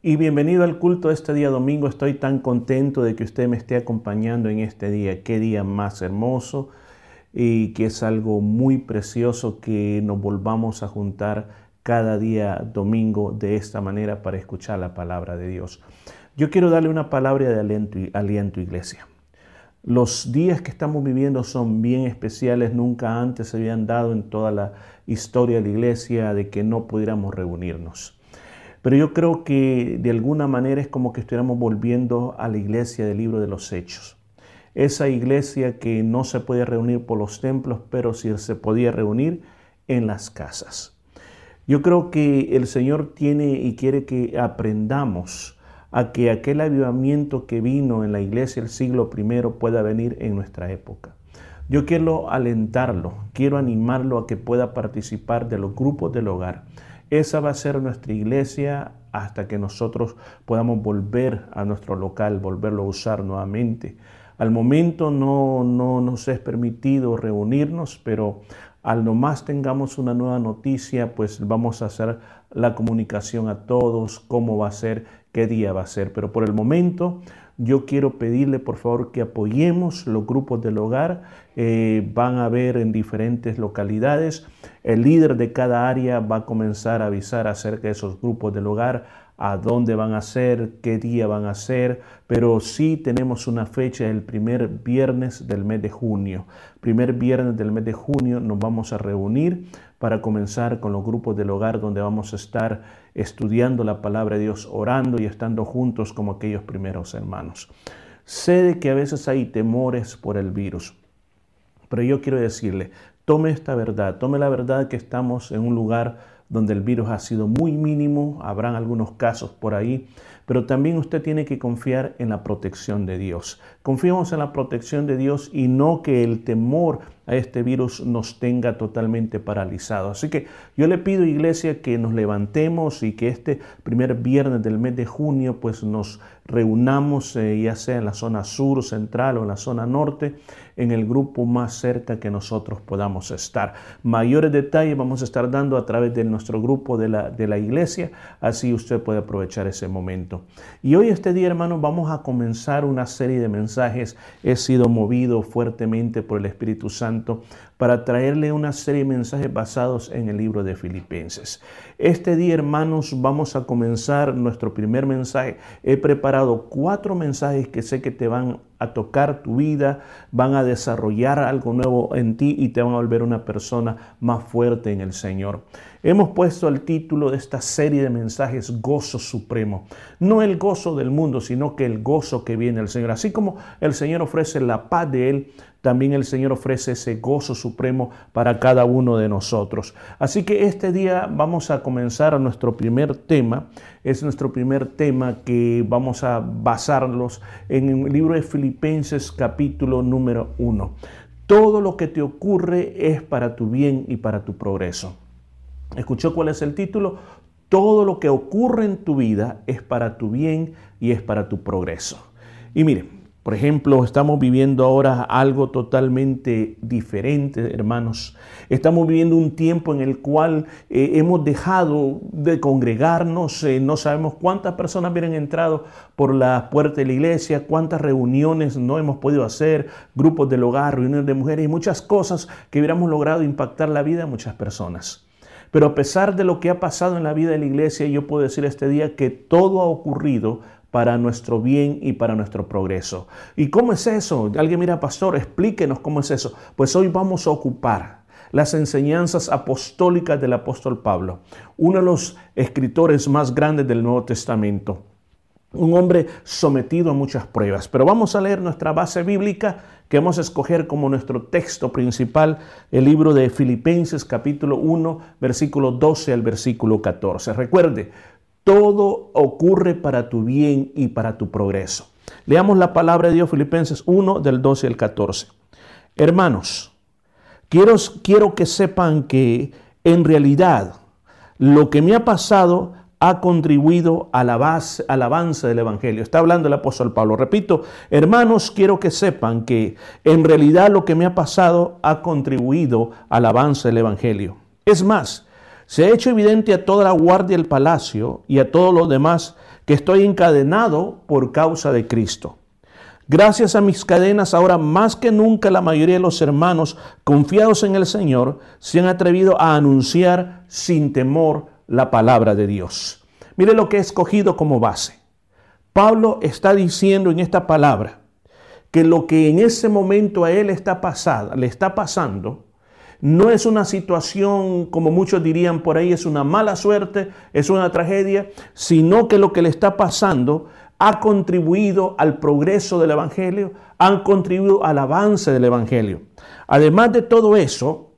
y bienvenido al culto de este día domingo. Estoy tan contento de que usted me esté acompañando en este día. Qué día más hermoso y que es algo muy precioso que nos volvamos a juntar cada día domingo de esta manera para escuchar la palabra de Dios. Yo quiero darle una palabra de aliento, aliento iglesia. Los días que estamos viviendo son bien especiales, nunca antes se habían dado en toda la historia de la iglesia de que no pudiéramos reunirnos. Pero yo creo que de alguna manera es como que estuviéramos volviendo a la iglesia del libro de los hechos. Esa iglesia que no se puede reunir por los templos, pero sí se podía reunir en las casas. Yo creo que el Señor tiene y quiere que aprendamos a que aquel avivamiento que vino en la iglesia del siglo I pueda venir en nuestra época. Yo quiero alentarlo, quiero animarlo a que pueda participar de los grupos del hogar esa va a ser nuestra iglesia hasta que nosotros podamos volver a nuestro local, volverlo a usar nuevamente. Al momento no, no nos es permitido reunirnos, pero al nomás tengamos una nueva noticia, pues vamos a hacer la comunicación a todos, cómo va a ser, qué día va a ser. Pero por el momento yo quiero pedirle por favor que apoyemos los grupos del hogar. Eh, van a ver en diferentes localidades. El líder de cada área va a comenzar a avisar acerca de esos grupos del hogar a dónde van a ser, qué día van a ser, pero sí tenemos una fecha el primer viernes del mes de junio. Primer viernes del mes de junio nos vamos a reunir para comenzar con los grupos del hogar donde vamos a estar estudiando la palabra de Dios, orando y estando juntos como aquellos primeros hermanos. Sé de que a veces hay temores por el virus, pero yo quiero decirle, tome esta verdad, tome la verdad que estamos en un lugar donde el virus ha sido muy mínimo, habrán algunos casos por ahí, pero también usted tiene que confiar en la protección de Dios. Confiemos en la protección de Dios y no que el temor a este virus nos tenga totalmente paralizados. Así que yo le pido, iglesia, que nos levantemos y que este primer viernes del mes de junio, pues nos reunamos, eh, ya sea en la zona sur, central o en la zona norte, en el grupo más cerca que nosotros podamos estar. Mayores detalles vamos a estar dando a través de nuestro grupo de la, de la iglesia, así usted puede aprovechar ese momento. Y hoy este día, hermanos, vamos a comenzar una serie de mensajes. He sido movido fuertemente por el Espíritu Santo para traerle una serie de mensajes basados en el libro de Filipenses. Este día, hermanos, vamos a comenzar nuestro primer mensaje. He preparado cuatro mensajes que sé que te van a tocar tu vida, van a desarrollar algo nuevo en ti y te van a volver una persona más fuerte en el Señor. Hemos puesto el título de esta serie de mensajes Gozo Supremo. No el gozo del mundo, sino que el gozo que viene del Señor. Así como el Señor ofrece la paz de Él, también el Señor ofrece ese gozo supremo para cada uno de nosotros. Así que este día vamos a comenzar nuestro primer tema. Es nuestro primer tema que vamos a basarlos en el libro de Filipenses capítulo número 1. Todo lo que te ocurre es para tu bien y para tu progreso. ¿Escuchó cuál es el título? Todo lo que ocurre en tu vida es para tu bien y es para tu progreso. Y miren, por ejemplo, estamos viviendo ahora algo totalmente diferente, hermanos. Estamos viviendo un tiempo en el cual eh, hemos dejado de congregarnos, eh, no sabemos cuántas personas vienen entrado por la puerta de la iglesia, cuántas reuniones no hemos podido hacer, grupos del hogar, reuniones de mujeres y muchas cosas que hubiéramos logrado impactar la vida de muchas personas. Pero a pesar de lo que ha pasado en la vida de la iglesia, yo puedo decir este día que todo ha ocurrido para nuestro bien y para nuestro progreso. ¿Y cómo es eso? Alguien mira, pastor, explíquenos cómo es eso. Pues hoy vamos a ocupar las enseñanzas apostólicas del apóstol Pablo, uno de los escritores más grandes del Nuevo Testamento. Un hombre sometido a muchas pruebas. Pero vamos a leer nuestra base bíblica que vamos a escoger como nuestro texto principal, el libro de Filipenses capítulo 1, versículo 12 al versículo 14. Recuerde, todo ocurre para tu bien y para tu progreso. Leamos la palabra de Dios, Filipenses 1, del 12 al 14. Hermanos, quiero, quiero que sepan que en realidad lo que me ha pasado ha contribuido al avance del Evangelio. Está hablando el apóstol Pablo. Repito, hermanos, quiero que sepan que en realidad lo que me ha pasado ha contribuido al avance del Evangelio. Es más, Se ha hecho evidente a toda la guardia del palacio y a todos los demás que estoy encadenado por causa de Cristo. Gracias a mis cadenas, ahora más que nunca la mayoría de los hermanos confiados en el Señor se han atrevido a anunciar sin temor la palabra de Dios. Mire lo que he escogido como base. Pablo está diciendo en esta palabra que lo que en ese momento a él está pasada, le está pasando, no es una situación, como muchos dirían por ahí, es una mala suerte, es una tragedia, sino que lo que le está pasando ha contribuido al progreso del Evangelio, han contribuido al avance del Evangelio. Además de todo eso,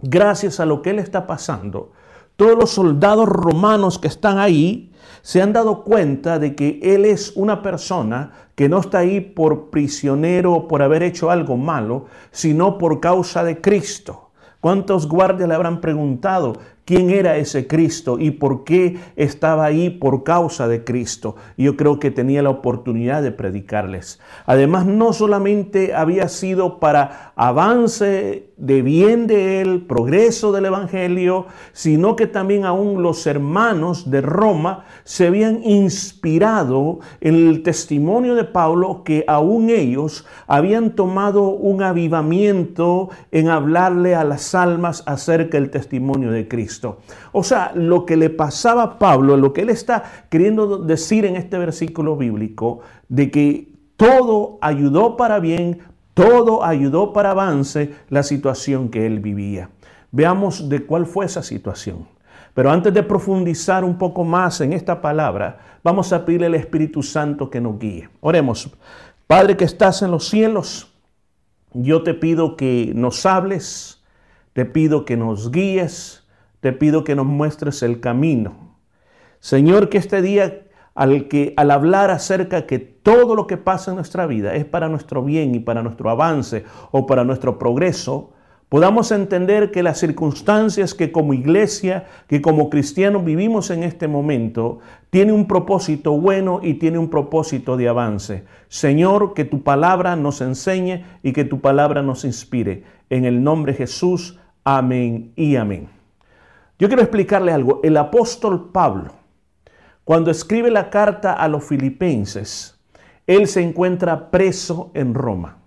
gracias a lo que él está pasando, todos los soldados romanos que están ahí se han dado cuenta de que él es una persona que no está ahí por prisionero o por haber hecho algo malo, sino por causa de Cristo. ¿Cuántos guardias le habrán preguntado quién era ese Cristo y por qué estaba ahí por causa de Cristo. Yo creo que tenía la oportunidad de predicarles. Además, no solamente había sido para avance de bien de él, progreso del Evangelio, sino que también aún los hermanos de Roma se habían inspirado en el testimonio de Pablo que aún ellos habían tomado un avivamiento en hablarle a las almas acerca del testimonio de Cristo. O sea, lo que le pasaba a Pablo, lo que él está queriendo decir en este versículo bíblico, de que todo ayudó para bien, todo ayudó para avance la situación que él vivía. Veamos de cuál fue esa situación. Pero antes de profundizar un poco más en esta palabra, vamos a pedirle al Espíritu Santo que nos guíe. Oremos. Padre que estás en los cielos, yo te pido que nos hables, te pido que nos guíes, te pido que nos muestres el camino. Señor, que este día al que al hablar acerca que todo lo que pasa en nuestra vida es para nuestro bien y para nuestro avance o para nuestro progreso, podamos entender que las circunstancias que como iglesia, que como cristianos vivimos en este momento, tiene un propósito bueno y tiene un propósito de avance. Señor, que tu palabra nos enseñe y que tu palabra nos inspire. En el nombre de Jesús, amén y amén. Yo quiero explicarle algo. El apóstol Pablo, cuando escribe la carta a los filipenses, él se encuentra preso en Roma.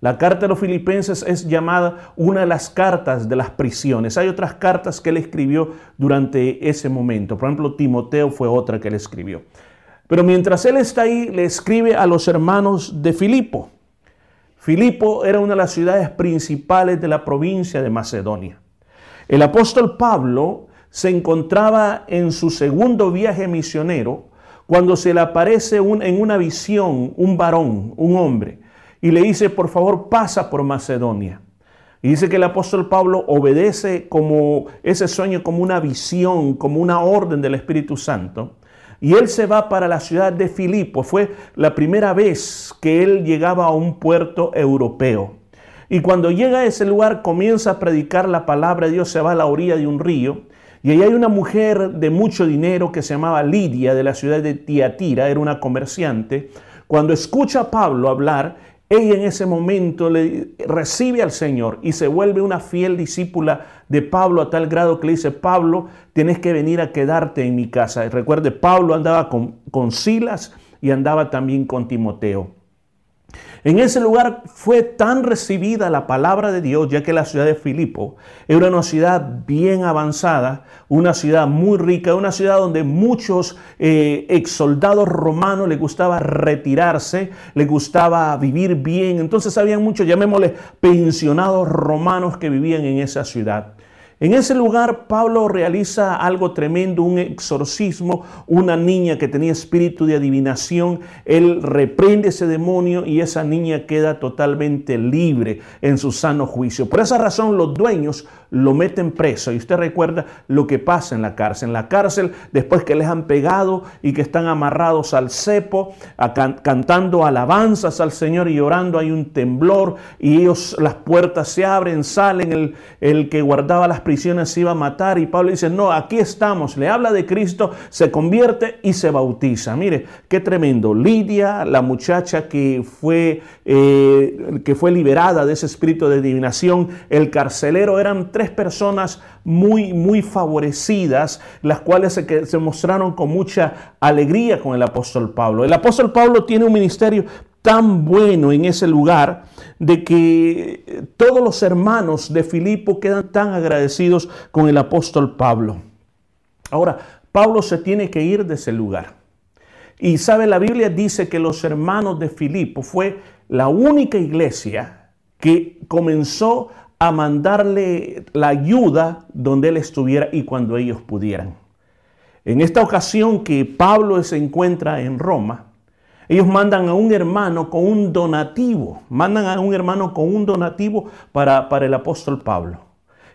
La carta a los filipenses es llamada una de las cartas de las prisiones. Hay otras cartas que él escribió durante ese momento. Por ejemplo, Timoteo fue otra que él escribió. Pero mientras él está ahí, le escribe a los hermanos de Filipo. Filipo era una de las ciudades principales de la provincia de Macedonia. El apóstol Pablo se encontraba en su segundo viaje misionero cuando se le aparece en una visión un varón, un hombre, y le dice, por favor, pasa por Macedonia. Y dice que el apóstol Pablo obedece como ese sueño, como una visión, como una orden del Espíritu Santo. Y él se va para la ciudad de Filipo. Fue la primera vez que él llegaba a un puerto europeo. Y cuando llega a ese lugar comienza a predicar la palabra de Dios, se va a la orilla de un río. Y ahí hay una mujer de mucho dinero que se llamaba Lidia de la ciudad de Tiatira, era una comerciante. Cuando escucha a Pablo hablar, ella en ese momento le recibe al Señor y se vuelve una fiel discípula de Pablo a tal grado que le dice, Pablo, tienes que venir a quedarte en mi casa. Y recuerde, Pablo andaba con, con Silas y andaba también con Timoteo. En ese lugar fue tan recibida la palabra de Dios, ya que la ciudad de Filipo era una ciudad bien avanzada, una ciudad muy rica, una ciudad donde muchos eh, ex soldados romanos les gustaba retirarse, les gustaba vivir bien. Entonces había muchos, llamémosle, pensionados romanos que vivían en esa ciudad. En ese lugar Pablo realiza algo tremendo, un exorcismo, una niña que tenía espíritu de adivinación, él reprende ese demonio y esa niña queda totalmente libre en su sano juicio. Por esa razón los dueños lo meten preso y usted recuerda lo que pasa en la cárcel. En la cárcel, después que les han pegado y que están amarrados al cepo, cantando alabanzas al Señor y orando, hay un temblor y ellos, las puertas se abren, salen, el, el que guardaba las prisiones se iba a matar y Pablo dice, no, aquí estamos, le habla de Cristo, se convierte y se bautiza. Mire, qué tremendo. Lidia, la muchacha que fue, eh, que fue liberada de ese espíritu de adivinación, el carcelero, eran tres personas muy, muy favorecidas, las cuales se, se mostraron con mucha alegría con el apóstol Pablo. El apóstol Pablo tiene un ministerio tan bueno en ese lugar de que todos los hermanos de Filipo quedan tan agradecidos con el apóstol Pablo. Ahora, Pablo se tiene que ir de ese lugar. Y sabe, la Biblia dice que los hermanos de Filipo fue la única iglesia que comenzó a mandarle la ayuda donde él estuviera y cuando ellos pudieran. En esta ocasión que Pablo se encuentra en Roma, ellos mandan a un hermano con un donativo, mandan a un hermano con un donativo para, para el apóstol Pablo.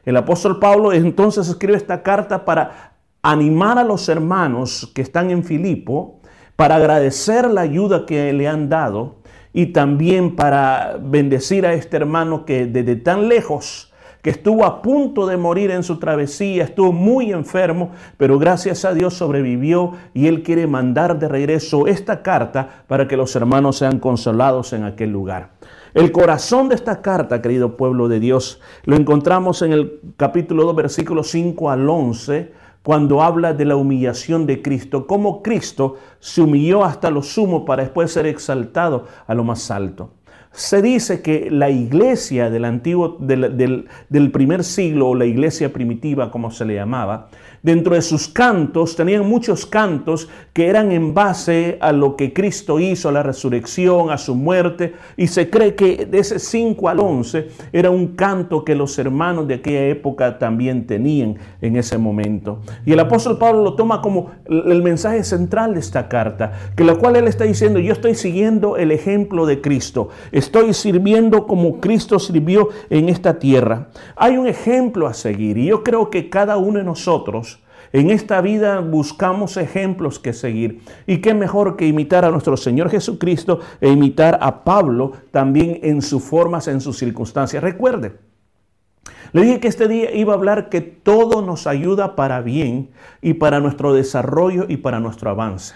El apóstol Pablo entonces escribe esta carta para animar a los hermanos que están en Filipo, para agradecer la ayuda que le han dado y también para bendecir a este hermano que desde tan lejos que estuvo a punto de morir en su travesía, estuvo muy enfermo, pero gracias a Dios sobrevivió y Él quiere mandar de regreso esta carta para que los hermanos sean consolados en aquel lugar. El corazón de esta carta, querido pueblo de Dios, lo encontramos en el capítulo 2, versículos 5 al 11, cuando habla de la humillación de Cristo, cómo Cristo se humilló hasta lo sumo para después ser exaltado a lo más alto. Se dice que la iglesia del antiguo, del, del, primer siglo, o la iglesia primitiva, como se le llamaba, dentro de sus cantos, tenían muchos cantos que eran en base a lo que Cristo hizo, a la resurrección, a su muerte, y se cree que de ese 5 al 11 era un canto que los hermanos de aquella época también tenían en ese momento. Y el apóstol Pablo lo toma como el mensaje central de esta carta, que la cual él está diciendo, yo estoy siguiendo el ejemplo de Cristo, estoy sirviendo como Cristo sirvió en esta tierra. Hay un ejemplo a seguir y yo creo que cada uno de nosotros en esta vida buscamos ejemplos que seguir. Y qué mejor que imitar a nuestro Señor Jesucristo e imitar a Pablo también en sus formas, en sus circunstancias. Recuerde, le dije que este día iba a hablar que todo nos ayuda para bien y para nuestro desarrollo y para nuestro avance.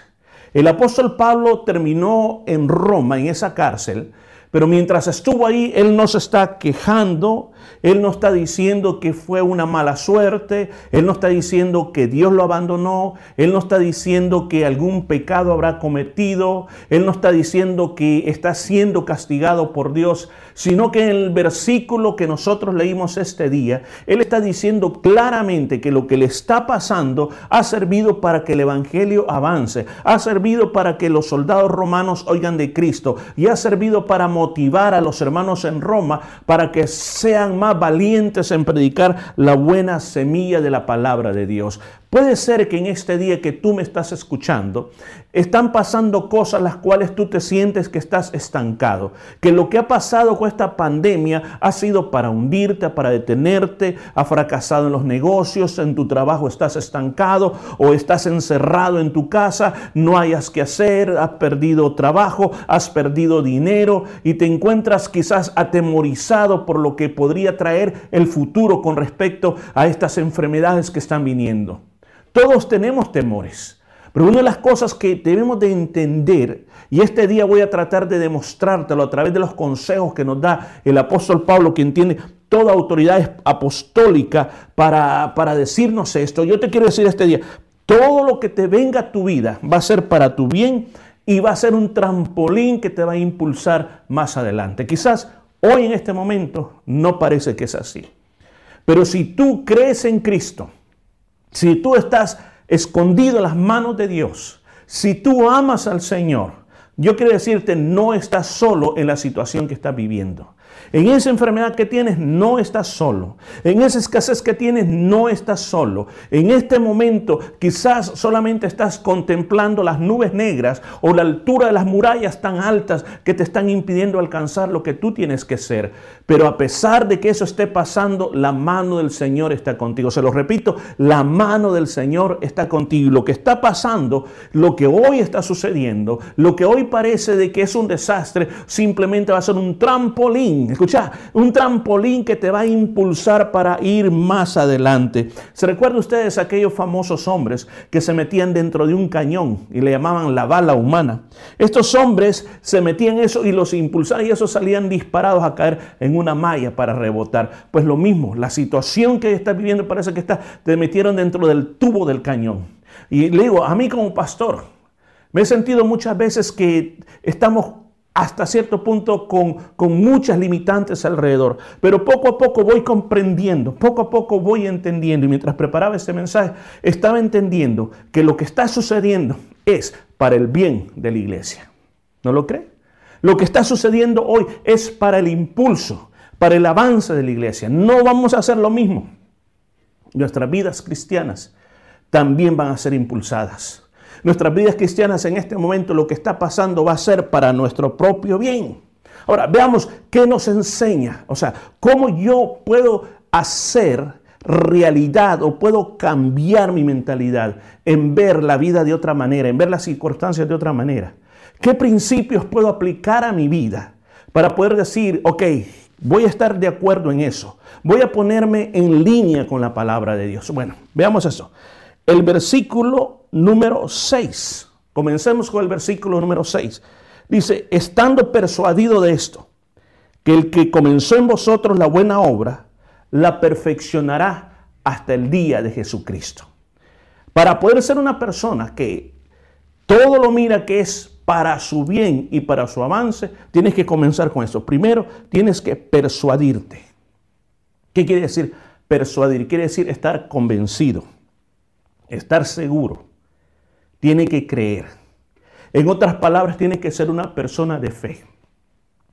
El apóstol Pablo terminó en Roma, en esa cárcel, pero mientras estuvo ahí, él no se está quejando, él no está diciendo que fue una mala suerte, Él no está diciendo que Dios lo abandonó, Él no está diciendo que algún pecado habrá cometido, Él no está diciendo que está siendo castigado por Dios, sino que en el versículo que nosotros leímos este día, Él está diciendo claramente que lo que le está pasando ha servido para que el Evangelio avance, ha servido para que los soldados romanos oigan de Cristo y ha servido para motivar a los hermanos en Roma para que sean más valientes en predicar la buena semilla de la palabra de Dios. Puede ser que en este día que tú me estás escuchando, están pasando cosas las cuales tú te sientes que estás estancado, que lo que ha pasado con esta pandemia ha sido para hundirte, para detenerte, ha fracasado en los negocios, en tu trabajo estás estancado o estás encerrado en tu casa, no hayas que hacer, has perdido trabajo, has perdido dinero y te encuentras quizás atemorizado por lo que podría traer el futuro con respecto a estas enfermedades que están viniendo. Todos tenemos temores. Pero una de las cosas que debemos de entender, y este día voy a tratar de demostrártelo a través de los consejos que nos da el apóstol Pablo, quien tiene toda autoridad apostólica para, para decirnos esto, yo te quiero decir este día, todo lo que te venga a tu vida va a ser para tu bien y va a ser un trampolín que te va a impulsar más adelante. Quizás hoy en este momento no parece que es así. Pero si tú crees en Cristo, si tú estás escondido en las manos de Dios, si tú amas al Señor, yo quiero decirte, no estás solo en la situación que estás viviendo. En esa enfermedad que tienes no estás solo. En esa escasez que tienes no estás solo. En este momento quizás solamente estás contemplando las nubes negras o la altura de las murallas tan altas que te están impidiendo alcanzar lo que tú tienes que ser. Pero a pesar de que eso esté pasando, la mano del Señor está contigo. Se lo repito, la mano del Señor está contigo. Lo que está pasando, lo que hoy está sucediendo, lo que hoy parece de que es un desastre, simplemente va a ser un trampolín escucha, un trampolín que te va a impulsar para ir más adelante. ¿Se recuerdan ustedes aquellos famosos hombres que se metían dentro de un cañón y le llamaban la bala humana? Estos hombres se metían eso y los impulsaban y esos salían disparados a caer en una malla para rebotar. Pues lo mismo, la situación que estás viviendo parece que está, te metieron dentro del tubo del cañón. Y le digo, a mí como pastor, me he sentido muchas veces que estamos hasta cierto punto con, con, muchas limitantes alrededor. Pero poco a poco voy comprendiendo, poco a poco voy entendiendo. Y mientras preparaba este mensaje, estaba entendiendo que lo que está sucediendo es para el bien de la iglesia. ¿No lo cree? Lo que está sucediendo hoy es para el impulso, para el avance de la iglesia. No vamos a hacer lo mismo. Nuestras vidas cristianas también van a ser impulsadas nuestras vidas cristianas en este momento, lo que está pasando va a ser para nuestro propio bien. Ahora, veamos qué nos enseña. O sea, cómo yo puedo hacer realidad o puedo cambiar mi mentalidad en ver la vida de otra manera, en ver las circunstancias de otra manera. ¿Qué principios puedo aplicar a mi vida para poder decir, ok, voy a estar de acuerdo en eso? Voy a ponerme en línea con la palabra de Dios. Bueno, veamos eso. El versículo número 6. Comencemos con el versículo número 6. Dice, estando persuadido de esto, que el que comenzó en vosotros la buena obra, la perfeccionará hasta el día de Jesucristo. Para poder ser una persona que todo lo mira que es para su bien y para su avance, tienes que comenzar con esto. Primero, tienes que persuadirte. ¿Qué quiere decir persuadir? Quiere decir estar convencido, estar seguro tiene que creer. En otras palabras, tiene que ser una persona de fe.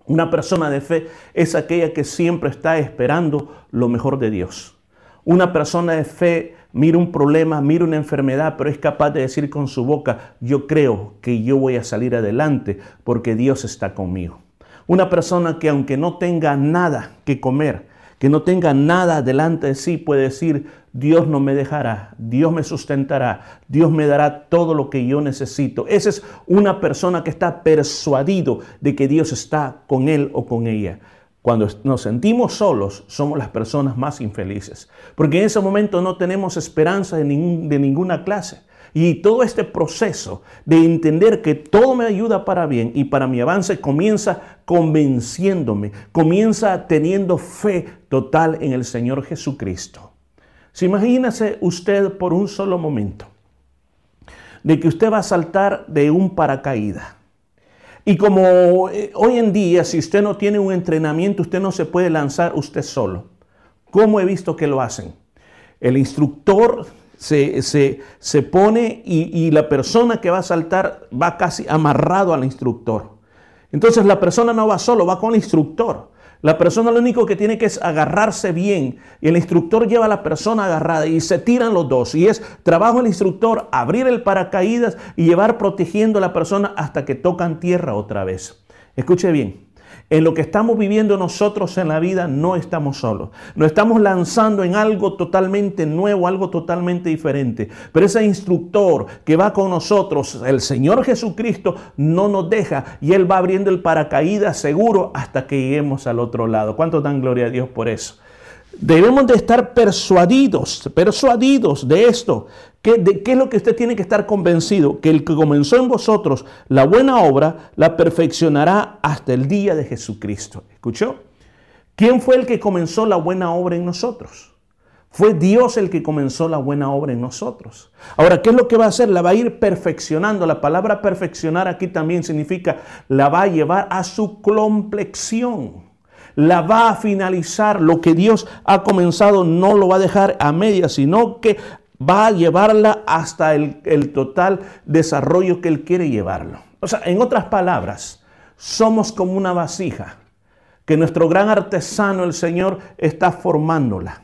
Una persona de fe es aquella que siempre está esperando lo mejor de Dios. Una persona de fe mira un problema, mira una enfermedad, pero es capaz de decir con su boca, yo creo que yo voy a salir adelante porque Dios está conmigo. Una persona que aunque no tenga nada que comer, que no tenga nada delante de sí, puede decir, Dios no me dejará, Dios me sustentará, Dios me dará todo lo que yo necesito. Esa es una persona que está persuadido de que Dios está con él o con ella. Cuando nos sentimos solos, somos las personas más infelices, porque en ese momento no tenemos esperanza de, de ninguna clase. Y todo este proceso de entender que todo me ayuda para bien y para mi avance comienza convenciéndome, comienza teniendo fe total en el Señor Jesucristo. Si imagínese usted por un solo momento de que usted va a saltar de un paracaídas. Y como eh, hoy en día, si usted no tiene un entrenamiento, usted no se puede lanzar usted solo. ¿Cómo he visto que lo hacen? El instructor se, pone y, y la persona que va a saltar va casi amarrado al instructor. Entonces la persona no va solo, va con el instructor. La persona lo único que tiene que es agarrarse bien y el instructor lleva a la persona agarrada y se tiran los dos. Y es trabajo del instructor abrir el paracaídas y llevar protegiendo a la persona hasta que tocan tierra otra vez. Escuche bien, en lo que estamos viviendo nosotros en la vida no estamos solos. Nos estamos lanzando en algo totalmente nuevo, algo totalmente diferente. Pero ese instructor que va con nosotros, el Señor Jesucristo, no nos deja y Él va abriendo el paracaídas seguro hasta que lleguemos al otro lado. ¿Cuánto dan gloria a Dios por eso? Debemos de estar persuadidos, persuadidos de esto. ¿Qué, de, ¿Qué es lo que usted tiene que estar convencido? Que el que comenzó en vosotros la buena obra, la perfeccionará hasta el día de Jesucristo. ¿Escuchó? ¿Quién fue el que comenzó la buena obra en nosotros? Fue Dios el que comenzó la buena obra en nosotros. Ahora, ¿qué es lo que va a hacer? La va a ir perfeccionando. La palabra perfeccionar aquí también significa la va a llevar a su complexión la va a finalizar. Lo que Dios ha comenzado no lo va a dejar a media, sino que va a llevarla hasta el, el total desarrollo que Él quiere llevarlo. O sea, en otras palabras, somos como una vasija que nuestro gran artesano, el Señor, está formándola.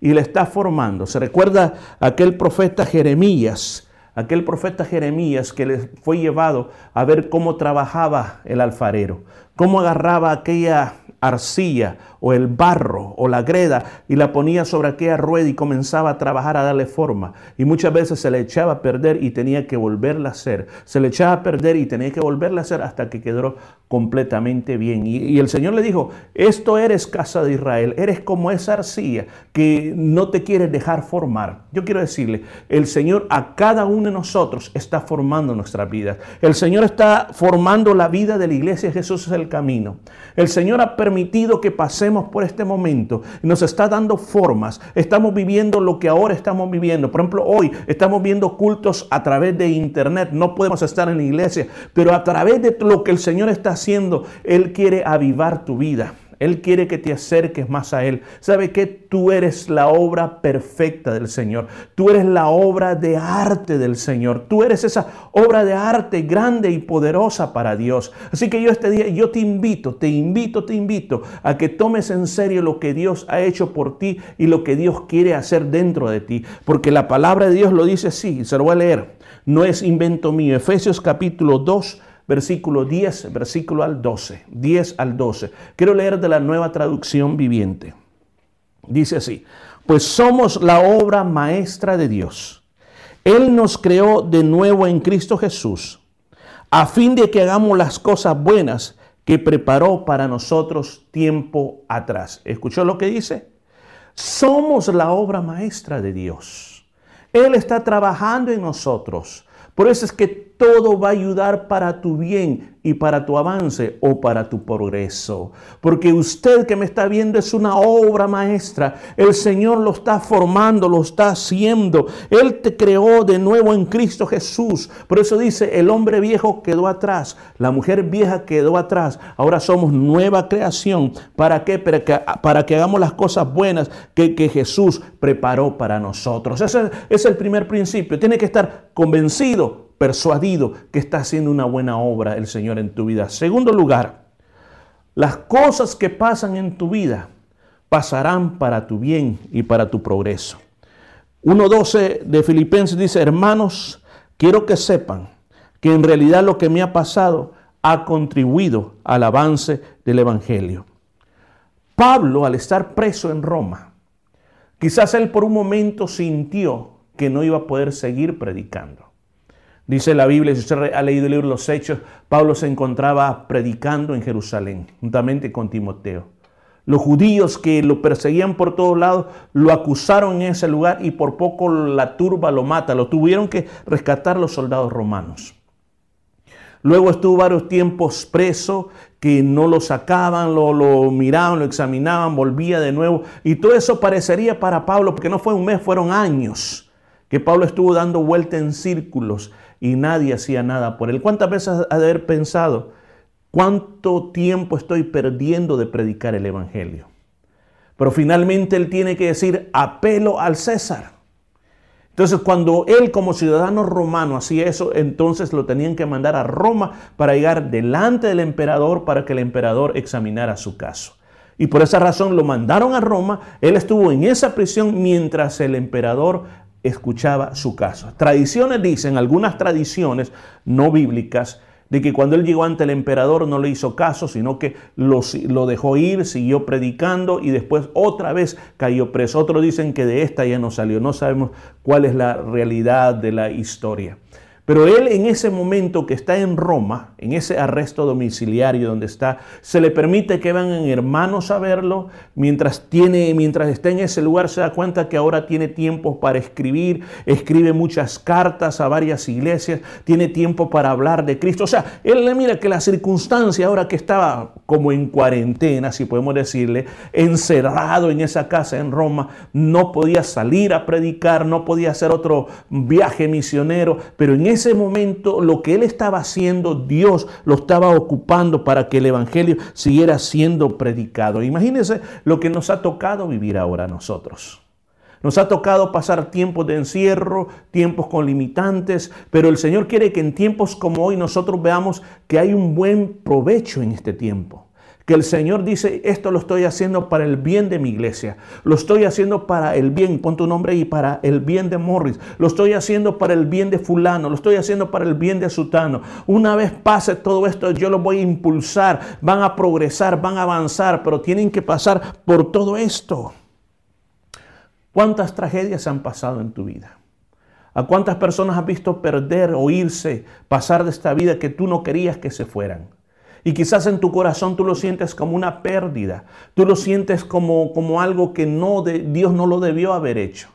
Y la está formando. Se recuerda aquel profeta Jeremías, aquel profeta Jeremías que le fue llevado a ver cómo trabajaba el alfarero, cómo agarraba aquella arcilla o el barro o la greda y la ponía sobre aquella rueda y comenzaba a trabajar a darle forma. Y muchas veces se le echaba a perder y tenía que volverla a hacer. Se le echaba a perder y tenía que volverla a hacer hasta que quedó completamente bien. Y, el Señor le dijo, esto eres casa de Israel, eres como esa arcilla que no te quiere dejar formar. Yo quiero decirle, el Señor a cada uno de nosotros está formando nuestra vida. El Señor está formando la vida de la iglesia. Jesús es el camino. El Señor ha que pasemos por este momento. Nos está dando formas. Estamos viviendo lo que ahora estamos viviendo. Por ejemplo, hoy estamos viendo cultos a través de internet. No podemos estar en la iglesia, pero a través de lo que el Señor está haciendo, Él quiere avivar tu vida. Él quiere que te acerques más a Él. ¿Sabe que Tú eres la obra perfecta del Señor. Tú eres la obra de arte del Señor. Tú eres esa obra de arte grande y poderosa para Dios. Así que yo este día, yo te invito, te invito, te invito a que tomes en serio lo que Dios ha hecho por ti y lo que Dios quiere hacer dentro de ti. Porque la palabra de Dios lo dice así, se lo voy a leer. No es invento mío. Efesios capítulo 2 versículo 10, versículo al 12, 10 al 12. Quiero leer de la nueva traducción viviente. Dice así, pues somos la obra maestra de Dios. Él nos creó de nuevo en Cristo Jesús, a fin de que hagamos las cosas buenas que preparó para nosotros tiempo atrás. ¿Escuchó lo que dice? Somos la obra maestra de Dios. Él está trabajando en nosotros. Por eso es que todo va a ayudar para tu bien y para tu avance o para tu progreso. Porque usted que me está viendo es una obra maestra. El Señor lo está formando, lo está haciendo. Él te creó de nuevo en Cristo Jesús. Por eso dice, el hombre viejo quedó atrás, la mujer vieja quedó atrás. Ahora somos nueva creación. ¿Para qué? Para que, hagamos las cosas buenas que Jesús preparó para nosotros. Ese es el primer principio. Tiene que estar convencido persuadido que está haciendo una buena obra el Señor en tu vida. Segundo lugar, las cosas que pasan en tu vida pasarán para tu bien y para tu progreso. 1.12 de Filipenses dice, hermanos, quiero que sepan que en realidad lo que me ha pasado ha contribuido al avance del Evangelio. Pablo, al estar preso en Roma, quizás él por un momento sintió que no iba a poder seguir predicando. Dice la Biblia, si usted ha leído el libro los Hechos, Pablo se encontraba predicando en Jerusalén, juntamente con Timoteo. Los judíos que lo perseguían por todos lados lo acusaron en ese lugar y por poco la turba lo mata. Lo tuvieron que rescatar los soldados romanos. Luego estuvo varios tiempos preso, que no lo sacaban, lo, lo, miraban, lo examinaban, volvía de nuevo. Y todo eso parecería para Pablo, porque no fue un mes, fueron años que Pablo estuvo dando vuelta en círculos y nadie hacía nada por él. ¿Cuántas veces ha de haber pensado, cuánto tiempo estoy perdiendo de predicar el Evangelio? Pero finalmente él tiene que decir, apelo al César. Entonces, cuando él como ciudadano romano hacía eso, entonces lo tenían que mandar a Roma para llegar delante del emperador para que el emperador examinara su caso. Y por esa razón lo mandaron a Roma. Él estuvo en esa prisión mientras el emperador escuchaba su caso. Tradiciones dicen, algunas tradiciones no bíblicas, de que cuando él llegó ante el emperador no le hizo caso, sino que lo, dejó ir, siguió predicando y después otra vez cayó preso. Otros dicen que de esta ya no salió. No sabemos cuál es la realidad de la historia. Pero él en ese momento que está en Roma, en ese arresto domiciliario donde está, se le permite que vengan hermanos a verlo. Mientras, tiene, mientras está en ese lugar se da cuenta que ahora tiene tiempo para escribir, escribe muchas cartas a varias iglesias, tiene tiempo para hablar de Cristo. O sea, él le mira que la circunstancia ahora que estaba como en cuarentena, si podemos decirle, encerrado en esa casa en Roma, no podía salir a predicar, no podía hacer otro viaje misionero, pero en ese ese momento lo que él estaba haciendo, Dios lo estaba ocupando para que el Evangelio siguiera siendo predicado. Imagínense lo que nos ha tocado vivir ahora a nosotros. Nos ha tocado pasar tiempos de encierro, tiempos con limitantes, pero el Señor quiere que en tiempos como hoy nosotros veamos que hay un buen provecho en este tiempo que el Señor dice, esto lo estoy haciendo para el bien de mi iglesia, lo estoy haciendo para el bien, pon tu nombre y para el bien de Morris, lo estoy haciendo para el bien de fulano, lo estoy haciendo para el bien de Sutano. Una vez pase todo esto, yo lo voy a impulsar, van a progresar, van a avanzar, pero tienen que pasar por todo esto. ¿Cuántas tragedias han pasado en tu vida? ¿A cuántas personas has visto perder o irse, pasar de esta vida que tú no querías que se fueran? Y quizás en tu corazón tú lo sientes como una pérdida, tú lo sientes como, como algo que no Dios no lo debió haber hecho.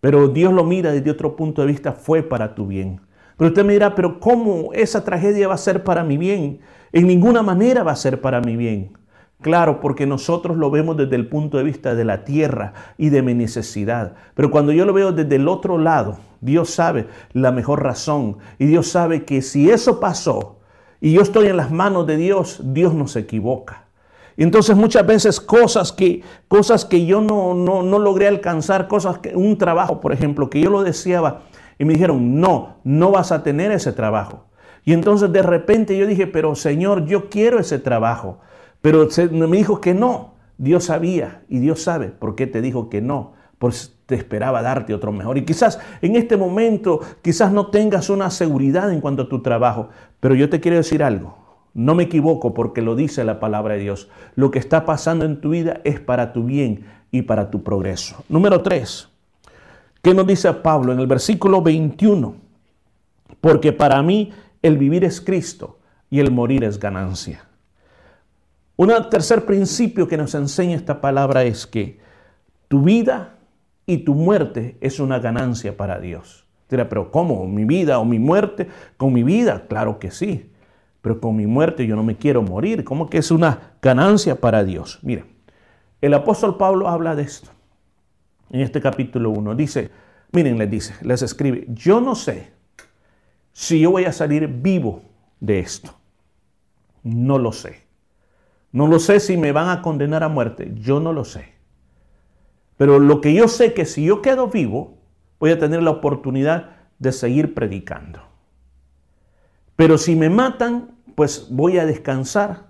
Pero Dios lo mira desde otro punto de vista, fue para tu bien. Pero usted me dirá, pero ¿cómo esa tragedia va a ser para mi bien? En ninguna manera va a ser para mi bien. Claro, porque nosotros lo vemos desde el punto de vista de la tierra y de mi necesidad. Pero cuando yo lo veo desde el otro lado, Dios sabe la mejor razón. Y Dios sabe que si eso pasó y yo estoy en las manos de Dios, Dios no se equivoca. Entonces muchas veces cosas que, cosas que yo no, no, no logré alcanzar, cosas que, un trabajo, por ejemplo, que yo lo deseaba, y me dijeron, no, no vas a tener ese trabajo. Y entonces de repente yo dije, pero Señor, yo quiero ese trabajo. Pero me dijo que no. Dios sabía y Dios sabe por qué te dijo que no. Te esperaba darte otro mejor. Y quizás en este momento, quizás no tengas una seguridad en cuanto a tu trabajo. Pero yo te quiero decir algo. No me equivoco porque lo dice la palabra de Dios. Lo que está pasando en tu vida es para tu bien y para tu progreso. Número tres. ¿Qué nos dice Pablo en el versículo 21? Porque para mí el vivir es Cristo y el morir es ganancia. Un tercer principio que nos enseña esta palabra es que tu vida y tu muerte es una ganancia para Dios. Dirá, pero ¿cómo? ¿Mi vida o mi muerte? Con mi vida, claro que sí. Pero con mi muerte yo no me quiero morir. ¿Cómo que es una ganancia para Dios? Mira, el apóstol Pablo habla de esto. En este capítulo 1 dice, miren, les dice, les escribe, yo no sé si yo voy a salir vivo de esto. No lo sé. No lo sé si me van a condenar a muerte, yo no lo sé. Pero lo que yo sé que si yo quedo vivo, voy a tener la oportunidad de seguir predicando. Pero si me matan, pues voy a descansar,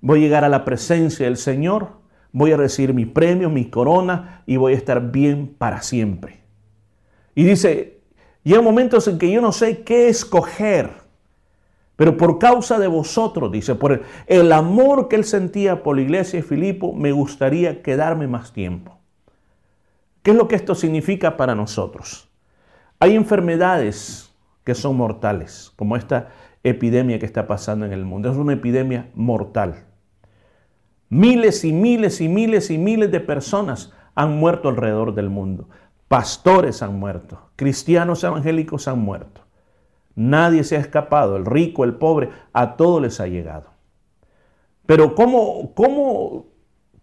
voy a llegar a la presencia del Señor, voy a recibir mi premio, mi corona y voy a estar bien para siempre. Y dice, llega momentos en que yo no sé qué escoger. Pero por causa de vosotros, dice, por el, amor que él sentía por la iglesia de Filipo, me gustaría quedarme más tiempo. ¿Qué es lo que esto significa para nosotros? Hay enfermedades que son mortales, como esta epidemia que está pasando en el mundo. Es una epidemia mortal. Miles y miles y miles y miles de personas han muerto alrededor del mundo. Pastores han muerto, cristianos evangélicos han muerto. Nadie se ha escapado, el rico, el pobre, a todos les ha llegado. Pero ¿cómo, cómo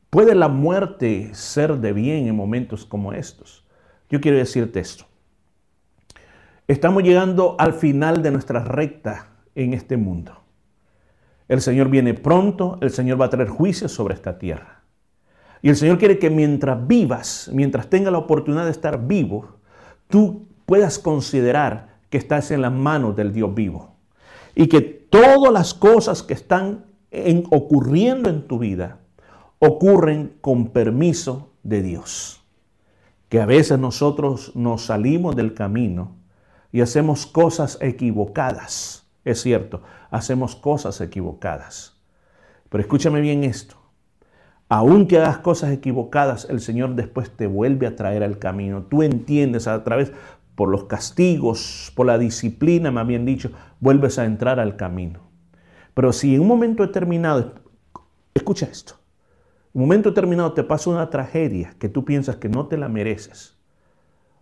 puede la muerte ser de bien en momentos como estos? Yo quiero decirte esto. Estamos llegando al final de nuestra recta en este mundo. El Señor viene pronto, el Señor va a traer juicio sobre esta tierra. Y el Señor quiere que mientras vivas, mientras tengas la oportunidad de estar vivo, tú puedas considerar que estás en las manos del Dios vivo. Y que todas las cosas que están ocurriendo en tu vida ocurren con permiso de Dios. Que a veces nosotros nos salimos del camino y hacemos cosas equivocadas. Es cierto, hacemos cosas equivocadas. Pero escúchame bien esto. Aunque hagas cosas equivocadas, el Señor después te vuelve a traer al camino. Tú entiendes a través, por los castigos, por la disciplina, me habían dicho, vuelves a entrar al camino. Pero si en un momento determinado, escucha esto, un momento determinado te pasa una tragedia que tú piensas que no te la mereces,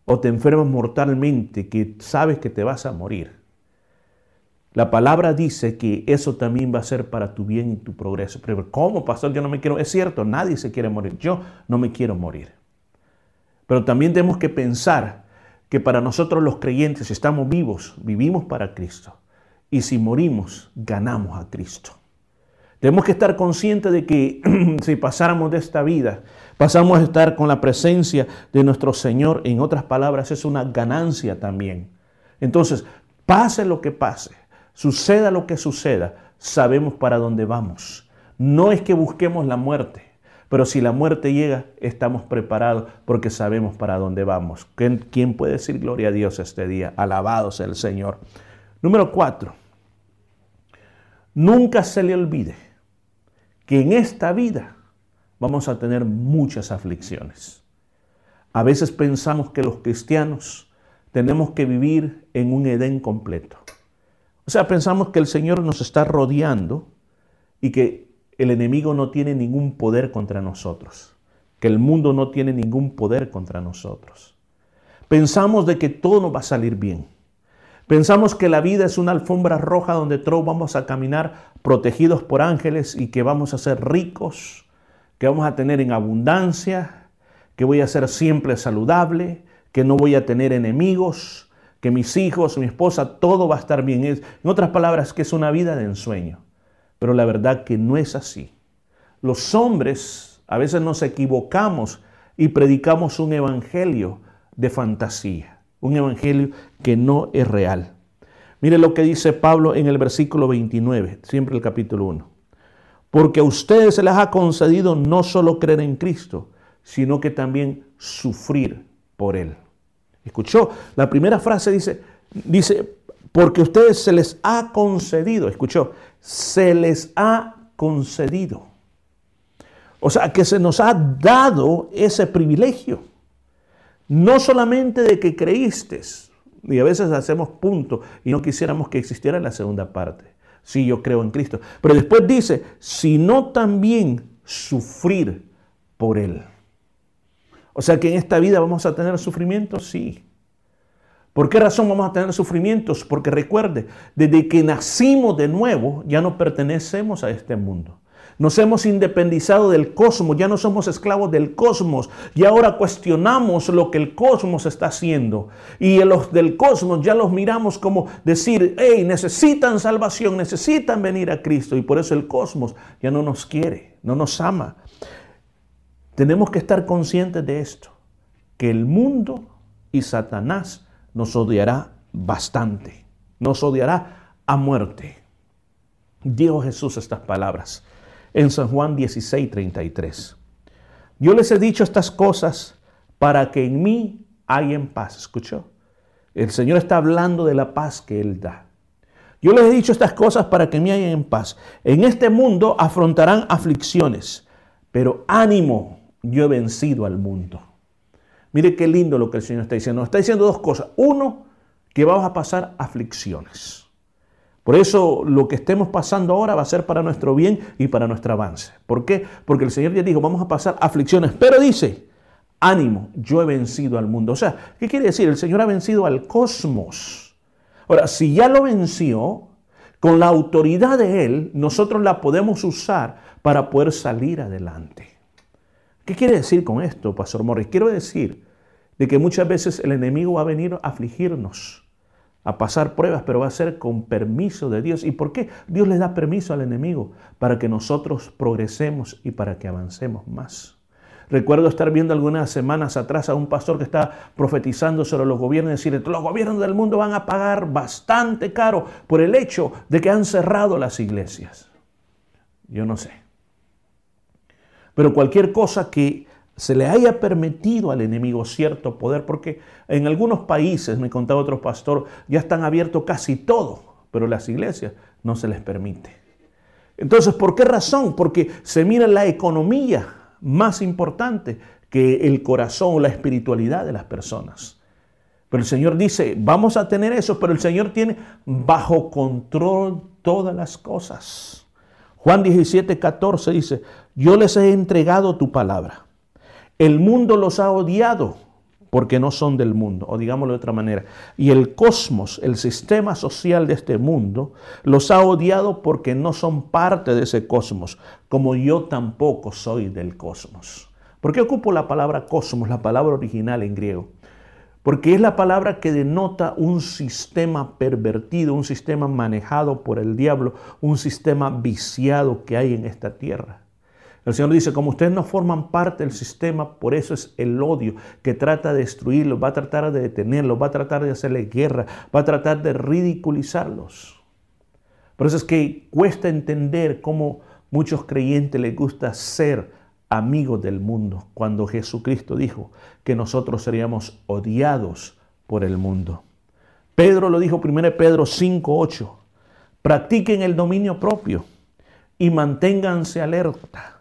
o te enfermas mortalmente, que sabes que te vas a morir. La palabra dice que eso también va a ser para tu bien y tu progreso. Pero ¿cómo, pastor? Yo no me quiero... Es cierto, nadie se quiere morir. Yo no me quiero morir. Pero también tenemos que pensar que para nosotros los creyentes, estamos vivos, vivimos para Cristo. Y si morimos, ganamos a Cristo. Tenemos que estar conscientes de que si pasáramos de esta vida, pasamos a estar con la presencia de nuestro Señor. En otras palabras, es una ganancia también. Entonces, pase lo que pase, suceda lo que suceda, sabemos para dónde vamos. No es que busquemos la muerte, pero si la muerte llega, estamos preparados porque sabemos para dónde vamos. ¿Quién puede decir gloria a Dios este día? Alabado sea el Señor. Número cuatro, nunca se le olvide que en esta vida vamos a tener muchas aflicciones. A veces pensamos que los cristianos tenemos que vivir en un Edén completo. O sea, pensamos que el Señor nos está rodeando y que el enemigo no tiene ningún poder contra nosotros, que el mundo no tiene ningún poder contra nosotros. Pensamos de que todo nos va a salir bien. Pensamos que la vida es una alfombra roja donde todos vamos a caminar protegidos por ángeles y que vamos a ser ricos, que vamos a tener en abundancia, que voy a ser siempre saludable, que no voy a tener enemigos, que mis hijos, mi esposa, todo va a estar bien. En otras palabras, que es una vida de ensueño. Pero la verdad que no es así. Los hombres a veces nos equivocamos y predicamos un evangelio de fantasía, un evangelio que no es real. Mire lo que dice Pablo en el versículo 29, siempre el capítulo 1. Porque a ustedes se les ha concedido no solo creer en Cristo, sino que también sufrir por Él. ¿Escuchó? La primera frase dice, dice, porque a ustedes se les ha concedido, escuchó, se les ha concedido. O sea, que se nos ha dado ese privilegio. No solamente de que creíste, y a veces hacemos punto y no quisiéramos que existiera la segunda parte. Sí, yo creo en Cristo. Pero después dice, sino también sufrir por Él. O sea que en esta vida vamos a tener sufrimiento, sí. ¿Por qué razón vamos a tener sufrimientos? Porque recuerde, desde que nacimos de nuevo, ya no pertenecemos a este mundo. Nos hemos independizado del cosmos, ya no somos esclavos del cosmos y ahora cuestionamos lo que el cosmos está haciendo. Y los del cosmos ya los miramos como decir, hey, necesitan salvación, necesitan venir a Cristo y por eso el cosmos ya no nos quiere, no nos ama. Tenemos que estar conscientes de esto, que el mundo y Satanás nos odiará bastante, nos odiará a muerte. Dijo Jesús estas palabras en San Juan 16, 33. Yo les he dicho estas cosas para que en mí en paz. ¿Escuchó? El Señor está hablando de la paz que Él da. Yo les he dicho estas cosas para que en mí en paz. En este mundo afrontarán aflicciones, pero ánimo, yo he vencido al mundo. Mire qué lindo lo que el Señor está diciendo. Está diciendo dos cosas. Uno, que vamos a pasar aflicciones. Por eso lo que estemos pasando ahora va a ser para nuestro bien y para nuestro avance. ¿Por qué? Porque el Señor ya dijo, vamos a pasar aflicciones, pero dice, ánimo, yo he vencido al mundo. O sea, ¿qué quiere decir? El Señor ha vencido al cosmos. Ahora, si ya lo venció, con la autoridad de Él, nosotros la podemos usar para poder salir adelante. ¿Qué quiere decir con esto, Pastor Morris? Quiero decir de que muchas veces el enemigo va a venir a afligirnos, a pasar pruebas, pero va a ser con permiso de Dios. ¿Y por qué? Dios le da permiso al enemigo para que nosotros progresemos y para que avancemos más. Recuerdo estar viendo algunas semanas atrás a un pastor que está profetizando sobre los gobiernos y decir, los gobiernos del mundo van a pagar bastante caro por el hecho de que han cerrado las iglesias. Yo no sé. Pero cualquier cosa que se le haya permitido al enemigo cierto poder, porque en algunos países, me contaba otro pastor, ya están abiertos casi todo, pero las iglesias no se les permite. Entonces, ¿por qué razón? Porque se mira la economía más importante que el corazón o la espiritualidad de las personas. Pero el Señor dice, vamos a tener eso, pero el Señor tiene bajo control todas las cosas. Juan 17, 14 dice, yo les he entregado tu palabra. El mundo los ha odiado porque no son del mundo, o digámoslo de otra manera. Y el cosmos, el sistema social de este mundo, los ha odiado porque no son parte de ese cosmos, como yo tampoco soy del cosmos. ¿Por qué ocupo la palabra cosmos, la palabra original en griego? porque es la palabra que denota un sistema pervertido, un sistema manejado por el diablo, un sistema viciado que hay en esta tierra. El Señor dice, como ustedes no forman parte del sistema, por eso es el odio que trata de destruirlos, va a tratar de detenerlos, va a tratar de hacerle guerra, va a tratar de ridiculizarlos. Por eso es que cuesta entender cómo muchos creyentes les gusta ser amigos del mundo, cuando Jesucristo dijo que nosotros seríamos odiados por el mundo. Pedro lo dijo 1 Pedro 5:8. Practiquen el dominio propio y manténganse alerta.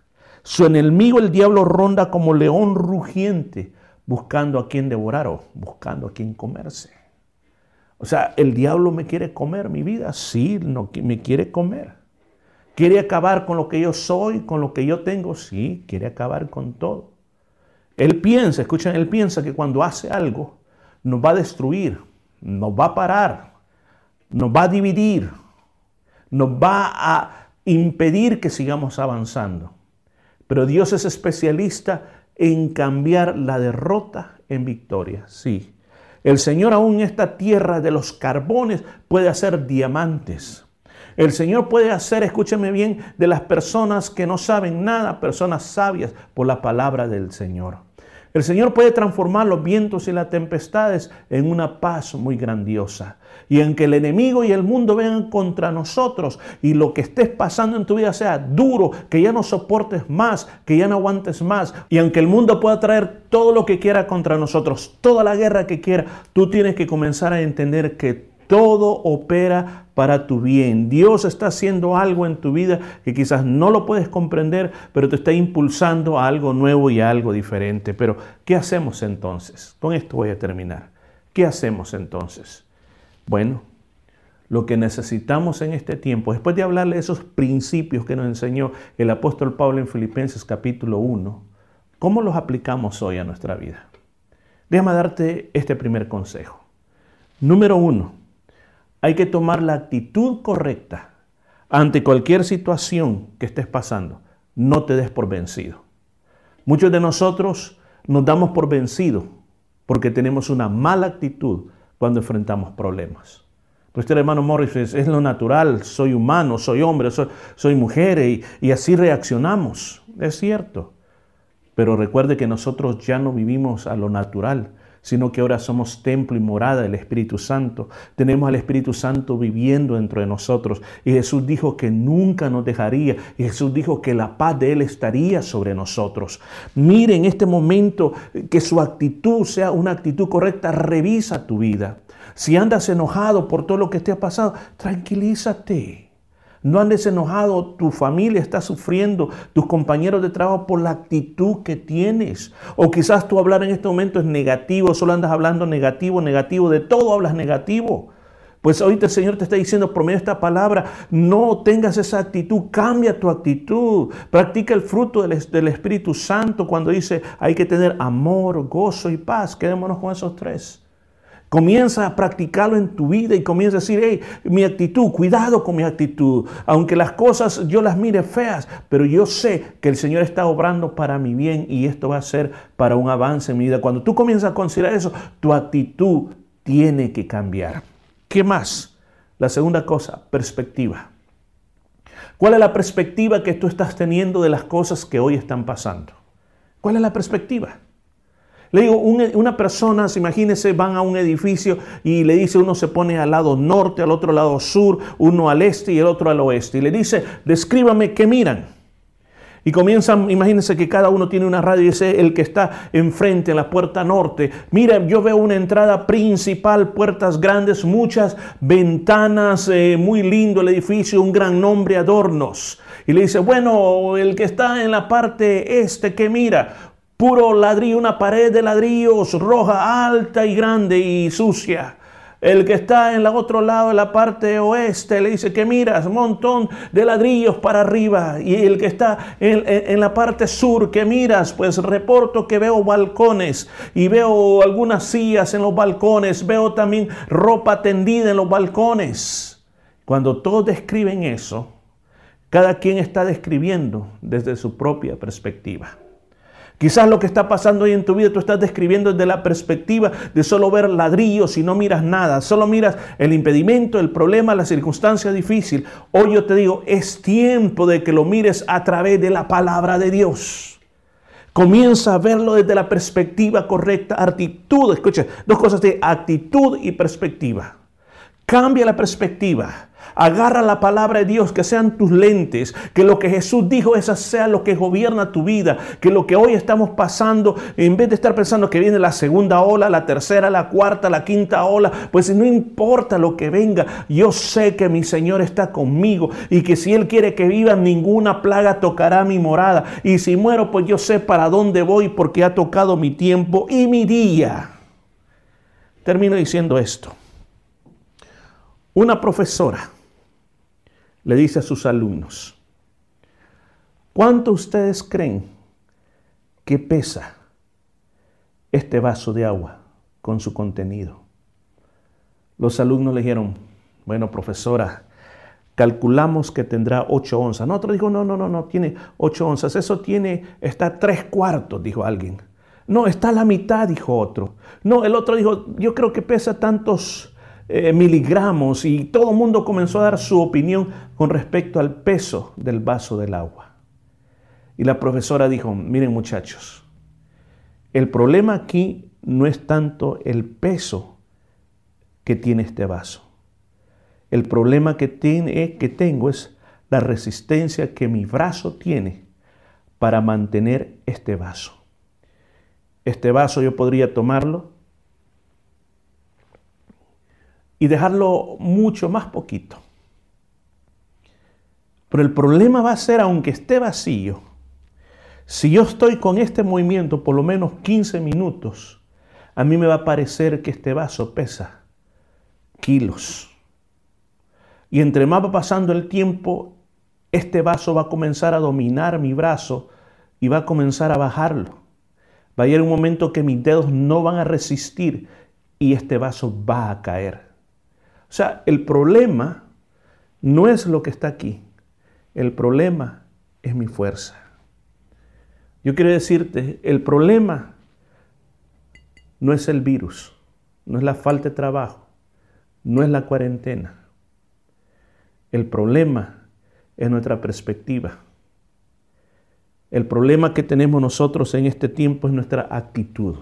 Su enemigo el diablo ronda como león rugiente, buscando a quien devorar o buscando a quien comerse. O sea, el diablo me quiere comer mi vida, sí, no, me quiere comer. Quiere acabar con lo que yo soy, con lo que yo tengo, sí, quiere acabar con todo. Él piensa, escuchen, él piensa que cuando hace algo nos va a destruir, nos va a parar, nos va a dividir, nos va a impedir que sigamos avanzando. Pero Dios es especialista en cambiar la derrota en victoria, sí. El Señor aún en esta tierra de los carbones puede hacer diamantes. El Señor puede hacer, escúcheme bien, de las personas que no saben nada, personas sabias por la palabra del Señor. El Señor puede transformar los vientos y las tempestades en una paz muy grandiosa. Y en que el enemigo y el mundo vengan contra nosotros y lo que estés pasando en tu vida sea duro, que ya no soportes más, que ya no aguantes más. Y aunque el mundo pueda traer todo lo que quiera contra nosotros, toda la guerra que quiera, tú tienes que comenzar a entender que todo opera para tu bien. Dios está haciendo algo en tu vida que quizás no lo puedes comprender, pero te está impulsando a algo nuevo y a algo diferente. Pero, ¿qué hacemos entonces? Con esto voy a terminar. ¿Qué hacemos entonces? Bueno, lo que necesitamos en este tiempo, después de hablarle de esos principios que nos enseñó el apóstol Pablo en Filipenses capítulo 1, ¿cómo los aplicamos hoy a nuestra vida? Déjame darte este primer consejo. Número uno, hay que tomar la actitud correcta ante cualquier situación que estés pasando. No te des por vencido. Muchos de nosotros nos damos por vencido porque tenemos una mala actitud cuando enfrentamos problemas. Pues este hermano Morris es, lo natural, soy humano, soy hombre, soy, mujer y, y así reaccionamos. Es cierto. Pero recuerde que nosotros ya no vivimos a lo natural, sino que ahora somos templo y morada del Espíritu Santo. Tenemos al Espíritu Santo viviendo dentro de nosotros. Y Jesús dijo que nunca nos dejaría. Y Jesús dijo que la paz de Él estaría sobre nosotros. Mire en este momento que su actitud sea una actitud correcta. Revisa tu vida. Si andas enojado por todo lo que te ha pasado, tranquilízate. No andes enojado, tu familia está sufriendo, tus compañeros de trabajo por la actitud que tienes. O quizás tú hablar en este momento es negativo, solo andas hablando negativo, negativo, de todo hablas negativo. Pues ahorita el Señor te está diciendo por esta palabra, no tengas esa actitud, cambia tu actitud, practica el fruto del, del Espíritu Santo cuando dice hay que tener amor, gozo y paz. Quedémonos con esos tres. Comienza a practicarlo en tu vida y comienza a decir, hey, mi actitud, cuidado con mi actitud. Aunque las cosas yo las mire feas, pero yo sé que el Señor está obrando para mi bien y esto va a ser para un avance en mi vida. Cuando tú comienzas a considerar eso, tu actitud tiene que cambiar. ¿Qué más? La segunda cosa, perspectiva. ¿Cuál es la perspectiva que tú estás teniendo de las cosas que hoy están pasando? ¿Cuál es la perspectiva? Le digo, una persona, imagínense, van a un edificio y le dice, uno se pone al lado norte, al otro lado sur, uno al este y el otro al oeste. Y le dice, descríbame qué miran. Y comienzan, imagínense que cada uno tiene una radio y dice el que está enfrente, en la puerta norte. Mira, yo veo una entrada principal, puertas grandes, muchas ventanas, eh, muy lindo el edificio, un gran nombre, adornos. Y le dice, bueno, el que está en la parte este, ¿qué mira? Puro ladrillo, una pared de ladrillos roja, alta y grande y sucia. El que está en el otro lado, de la parte oeste, le dice que miras, montón de ladrillos para arriba. Y el que está en, en, la parte sur, que miras, pues reporto que veo balcones y veo algunas sillas en los balcones, veo también ropa tendida en los balcones. Cuando todos describen eso, cada quien está describiendo desde su propia perspectiva. Quizás lo que está pasando hoy en tu vida tú estás describiendo desde la perspectiva de solo ver ladrillos y no miras nada, solo miras el impedimento, el problema, la circunstancia difícil. Hoy yo te digo, es tiempo de que lo mires a través de la palabra de Dios. Comienza a verlo desde la perspectiva correcta, actitud, escucha, dos cosas de actitud y perspectiva. Cambia la perspectiva. Agarra la palabra de Dios, que sean tus lentes, que lo que Jesús dijo, esa sea lo que gobierna tu vida, que lo que hoy estamos pasando, en vez de estar pensando que viene la segunda ola, la tercera, la cuarta, la quinta ola, pues no importa lo que venga, yo sé que mi Señor está conmigo y que si Él quiere que viva, ninguna plaga tocará mi morada. Y si muero, pues yo sé para dónde voy porque ha tocado mi tiempo y mi día. Termino diciendo esto. Una profesora le dice a sus alumnos, ¿cuánto ustedes creen que pesa este vaso de agua con su contenido? Los alumnos le dijeron, bueno, profesora, calculamos que tendrá 8 onzas. Otro dijo, no, no, no, no, tiene 8 onzas. Eso tiene, está tres cuartos, dijo alguien. No, está a la mitad, dijo otro. No, el otro dijo, yo creo que pesa tantos eh, miligramos y todo el mundo comenzó a dar su opinión con respecto al peso del vaso del agua. Y la profesora dijo, miren muchachos, el problema aquí no es tanto el peso que tiene este vaso. El problema que, tiene, que tengo es la resistencia que mi brazo tiene para mantener este vaso. Este vaso yo podría tomarlo y dejarlo mucho más poquito. Pero el problema va a ser, aunque esté vacío, si yo estoy con este movimiento por lo menos 15 minutos, a mí me va a parecer que este vaso pesa kilos. Y entre más va pasando el tiempo, este vaso va a comenzar a dominar mi brazo y va a comenzar a bajarlo. Va a llegar un momento que mis dedos no van a resistir y este vaso va a caer. O sea, el problema no es lo que está aquí. El problema es mi fuerza. Yo quiero decirte, el problema no es el virus, no es la falta de trabajo, no es la cuarentena. El problema es nuestra perspectiva. El problema que tenemos nosotros en este tiempo es nuestra actitud.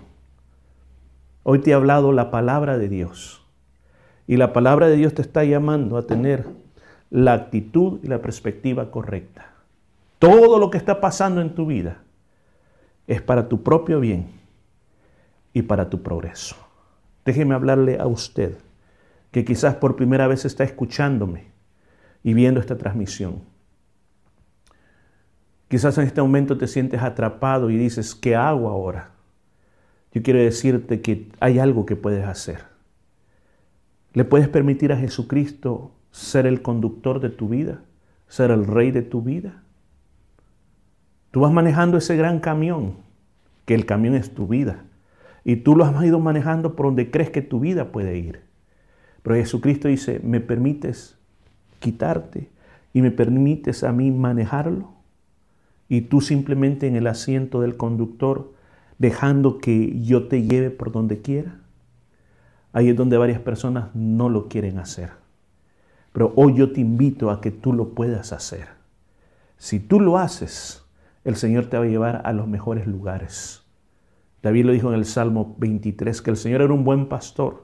Hoy te he hablado la palabra de Dios. Y la palabra de Dios te está llamando a tener la actitud y la perspectiva correcta. Todo lo que está pasando en tu vida es para tu propio bien y para tu progreso. Déjeme hablarle a usted que quizás por primera vez está escuchándome y viendo esta transmisión. Quizás en este momento te sientes atrapado y dices, ¿qué hago ahora? Yo quiero decirte que hay algo que puedes hacer. ¿Le puedes permitir a Jesucristo ser el conductor de tu vida? ¿Ser el rey de tu vida? Tú vas manejando ese gran camión, que el camión es tu vida. Y tú lo has ido manejando por donde crees que tu vida puede ir. Pero Jesucristo dice, ¿me permites quitarte y me permites a mí manejarlo? Y tú simplemente en el asiento del conductor, dejando que yo te lleve por donde quiera. Ahí es donde varias personas no lo quieren hacer. Pero hoy yo te invito a que tú lo puedas hacer. Si tú lo haces, el Señor te va a llevar a los mejores lugares. David lo dijo en el Salmo 23, que el Señor era un buen pastor,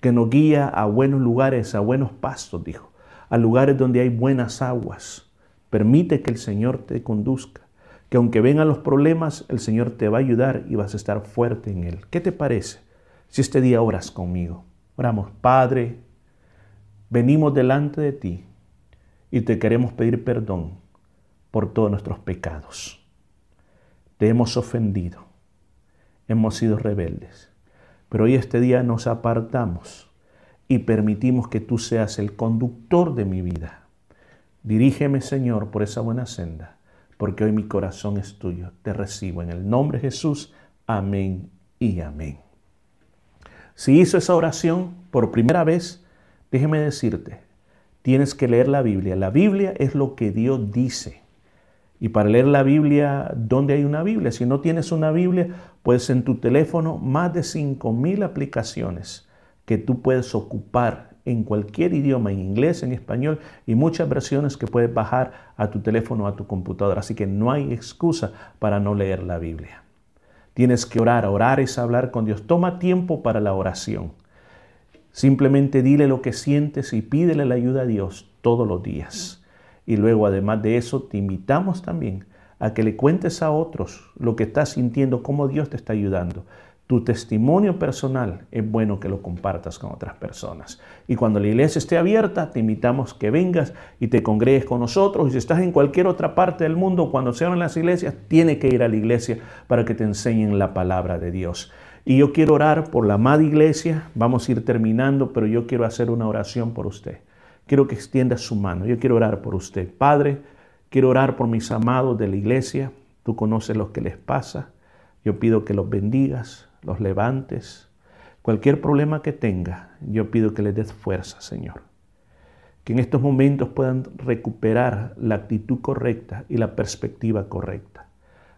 que nos guía a buenos lugares, a buenos pastos, dijo, a lugares donde hay buenas aguas. Permite que el Señor te conduzca, que aunque vengan los problemas, el Señor te va a ayudar y vas a estar fuerte en Él. ¿Qué te parece? Si este día oras conmigo. Oramos, Padre, venimos delante de ti y te queremos pedir perdón por todos nuestros pecados. Te hemos ofendido, hemos sido rebeldes, pero hoy este día nos apartamos y permitimos que tú seas el conductor de mi vida. Dirígeme, Señor, por esa buena senda, porque hoy mi corazón es tuyo. Te recibo en el nombre de Jesús. Amén y amén. Si hizo esa oración por primera vez, déjeme decirte, tienes que leer la Biblia. La Biblia es lo que Dios dice. Y para leer la Biblia, ¿dónde hay una Biblia? Si no tienes una Biblia, pues en tu teléfono más de 5.000 aplicaciones que tú puedes ocupar en cualquier idioma, en inglés, en español y muchas versiones que puedes bajar a tu teléfono o a tu computadora. Así que no hay excusa para no leer la Biblia. Tienes que orar. Orar es hablar con Dios. Toma tiempo para la oración. Simplemente dile lo que sientes y pídele la ayuda a Dios todos los días. Y luego, además de eso, te invitamos también a que le cuentes a otros lo que estás sintiendo, cómo Dios te está ayudando. Tu testimonio personal es bueno que lo compartas con otras personas. Y cuando la iglesia esté abierta, te invitamos que vengas y te congregues con nosotros. Y si estás en cualquier otra parte del mundo, cuando se abran las iglesias, tiene que ir a la iglesia para que te enseñen la palabra de Dios. Y yo quiero orar por la amada iglesia. Vamos a ir terminando, pero yo quiero hacer una oración por usted. Quiero que extienda su mano. Yo quiero orar por usted. Padre, quiero orar por mis amados de la iglesia. Tú conoces lo que les pasa. Yo pido que los bendigas, los levantes. Cualquier problema que tenga, yo pido que les des fuerza, Señor. Que en estos momentos puedan recuperar la actitud correcta y la perspectiva correcta.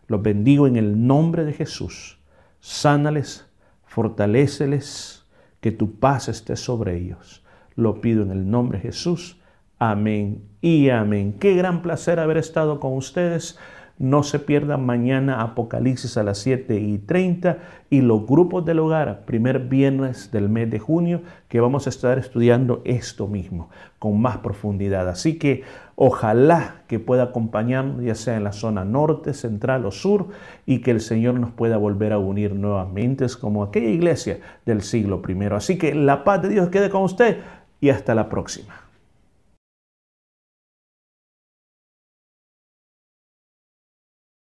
Los bendigo en el nombre de Jesús sánales, fortaléceles, que tu paz esté sobre ellos. Lo pido en el nombre de Jesús. Amén y amén. Qué gran placer haber estado con ustedes. No se pierdan mañana Apocalipsis a las 7 y 30 y los grupos del hogar, primer viernes del mes de junio, que vamos a estar estudiando esto mismo con más profundidad. Así que ojalá que pueda acompañarnos, ya sea en la zona norte, central o sur, y que el Señor nos pueda volver a unir nuevamente como aquella iglesia del siglo I. Así que la paz de Dios quede con usted y hasta la próxima.